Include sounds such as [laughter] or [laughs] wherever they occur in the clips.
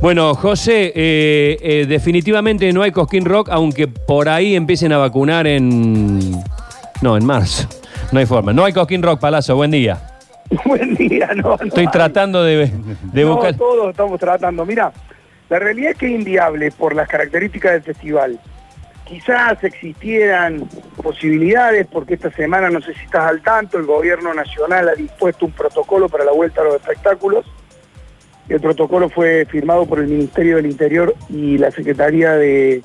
Bueno, José, eh, eh, definitivamente no hay Cosquín Rock, aunque por ahí empiecen a vacunar en. No, en marzo. No hay forma. No hay Cosquín Rock, Palazzo. Buen día. [laughs] Buen día, no. no Estoy hay. tratando de, de No, buscar. todos estamos tratando. Mira, la realidad es que es inviable por las características del festival. Quizás existieran posibilidades, porque esta semana, no sé si estás al tanto, el gobierno nacional ha dispuesto un protocolo para la vuelta a los espectáculos. El protocolo fue firmado por el Ministerio del Interior y la Secretaría de,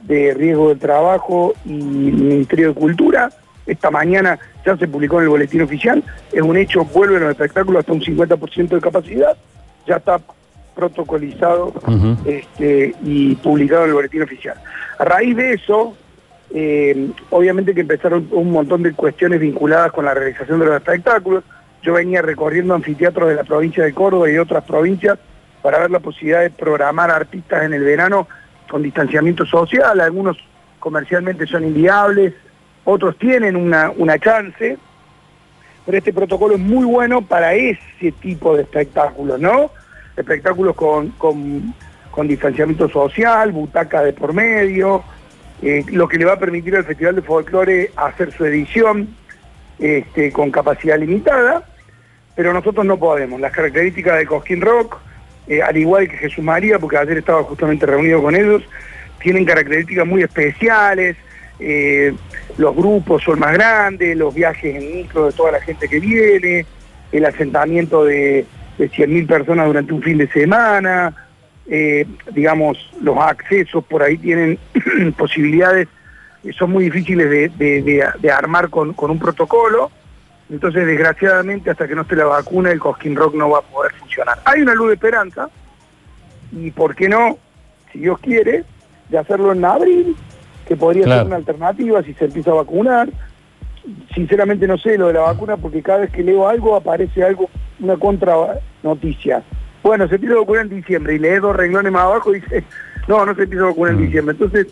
de Riesgo del Trabajo y el Ministerio de Cultura. Esta mañana ya se publicó en el boletín oficial. Es un hecho, vuelven los espectáculos hasta un 50% de capacidad. Ya está protocolizado este, y publicado en el boletín oficial. A raíz de eso, eh, obviamente que empezaron un montón de cuestiones vinculadas con la realización de los espectáculos. Yo venía recorriendo anfiteatros de la provincia de Córdoba y de otras provincias para ver la posibilidad de programar artistas en el verano con distanciamiento social. Algunos comercialmente son inviables, otros tienen una, una chance, pero este protocolo es muy bueno para ese tipo de espectáculos, ¿no? Espectáculos con, con, con distanciamiento social, butacas de por medio, eh, lo que le va a permitir al Festival de Folclore hacer su edición este, con capacidad limitada, pero nosotros no podemos. Las características de Cosquín Rock, eh, al igual que Jesús María, porque ayer estaba justamente reunido con ellos, tienen características muy especiales, eh, los grupos son más grandes, los viajes en micro de toda la gente que viene, el asentamiento de, de 100.000 personas durante un fin de semana, eh, digamos, los accesos por ahí tienen [clears throat] posibilidades, son muy difíciles de- de- de armar con, con un protocolo, entonces desgraciadamente hasta que no esté la vacuna el Cosquín Rock no va a poder funcionar. Hay una luz de esperanza, y por qué no, si Dios quiere, de hacerlo en abril, que podría Claro. ser una alternativa si se empieza a vacunar. Sinceramente no sé lo de la vacuna porque cada vez que leo algo aparece algo, una contra noticia. Bueno, se empieza a vacunar en diciembre y lees dos renglones más abajo y dice, [laughs] no, no se empieza a vacunar en Mm. diciembre. Entonces,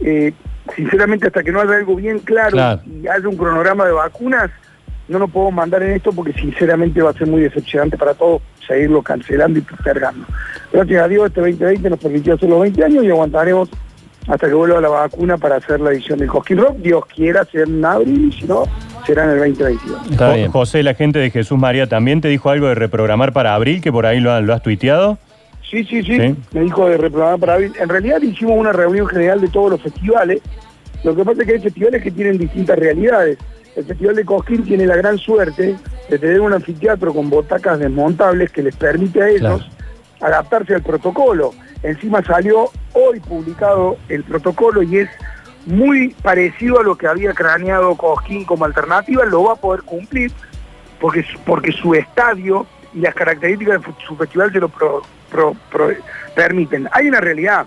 eh, sinceramente hasta que no haya algo bien claro, Claro. y haya un cronograma de vacunas, no nos podemos mandar en esto porque sinceramente va a ser muy decepcionante para todos seguirlo cancelando y postergando. Gracias a Dios este 2020 nos permitió hacer los 20 años y aguantaremos hasta que vuelva la vacuna para hacer la edición del Cosquín Rock. Dios quiera ser en abril y si no, será en el 2022. Está bien. José, la gente de Jesús María también te dijo algo de reprogramar para abril, que por ahí lo, ha- lo has tuiteado. Sí, sí, sí, Sí. me dijo de reprogramar para abril. En realidad hicimos una reunión general de todos los festivales. Lo que pasa es que hay festivales que tienen distintas realidades. El Festival de Cosquín tiene la gran suerte de tener un anfiteatro con butacas desmontables que les permite a ellos adaptarse al protocolo. Encima salió hoy publicado el protocolo y es muy parecido a lo que había craneado Cosquín como alternativa, lo va a poder cumplir porque, su- porque su estadio y las características de su festival se lo pro- pro- pro- permiten. Hay una realidad,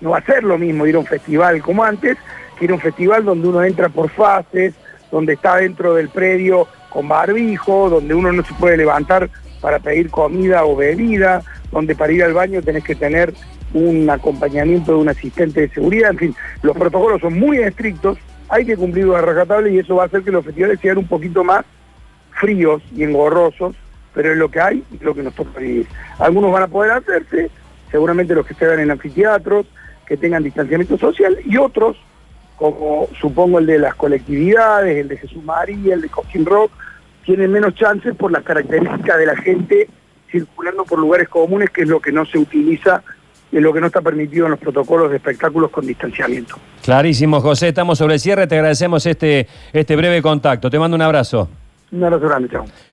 no va a ser lo mismo ir a un festival como antes, que ir a un festival donde uno entra por fases, donde está dentro del predio con barbijo, donde uno no se puede levantar para pedir comida o bebida, donde para ir al baño tenés que tener un acompañamiento de un asistente de seguridad, en fin, los protocolos son muy estrictos, hay que cumplirlos a rajatabla y eso va a hacer que los festivales sean un poquito más fríos y engorrosos, pero es lo que hay y lo que nos toca vivir. Algunos van a poder hacerse, seguramente los que se hagan en anfiteatros, que tengan distanciamiento social, y otros, como supongo el de las colectividades, el de Jesús María, el de Cosquín Rock, tienen menos chances por las características de la gente circulando por lugares comunes, que es lo que no se utiliza, es lo que no está permitido en los protocolos de espectáculos con distanciamiento. Clarísimo, José. Estamos sobre el cierre. Te agradecemos este, este breve contacto. Te mando un abrazo. Un abrazo grande, chao.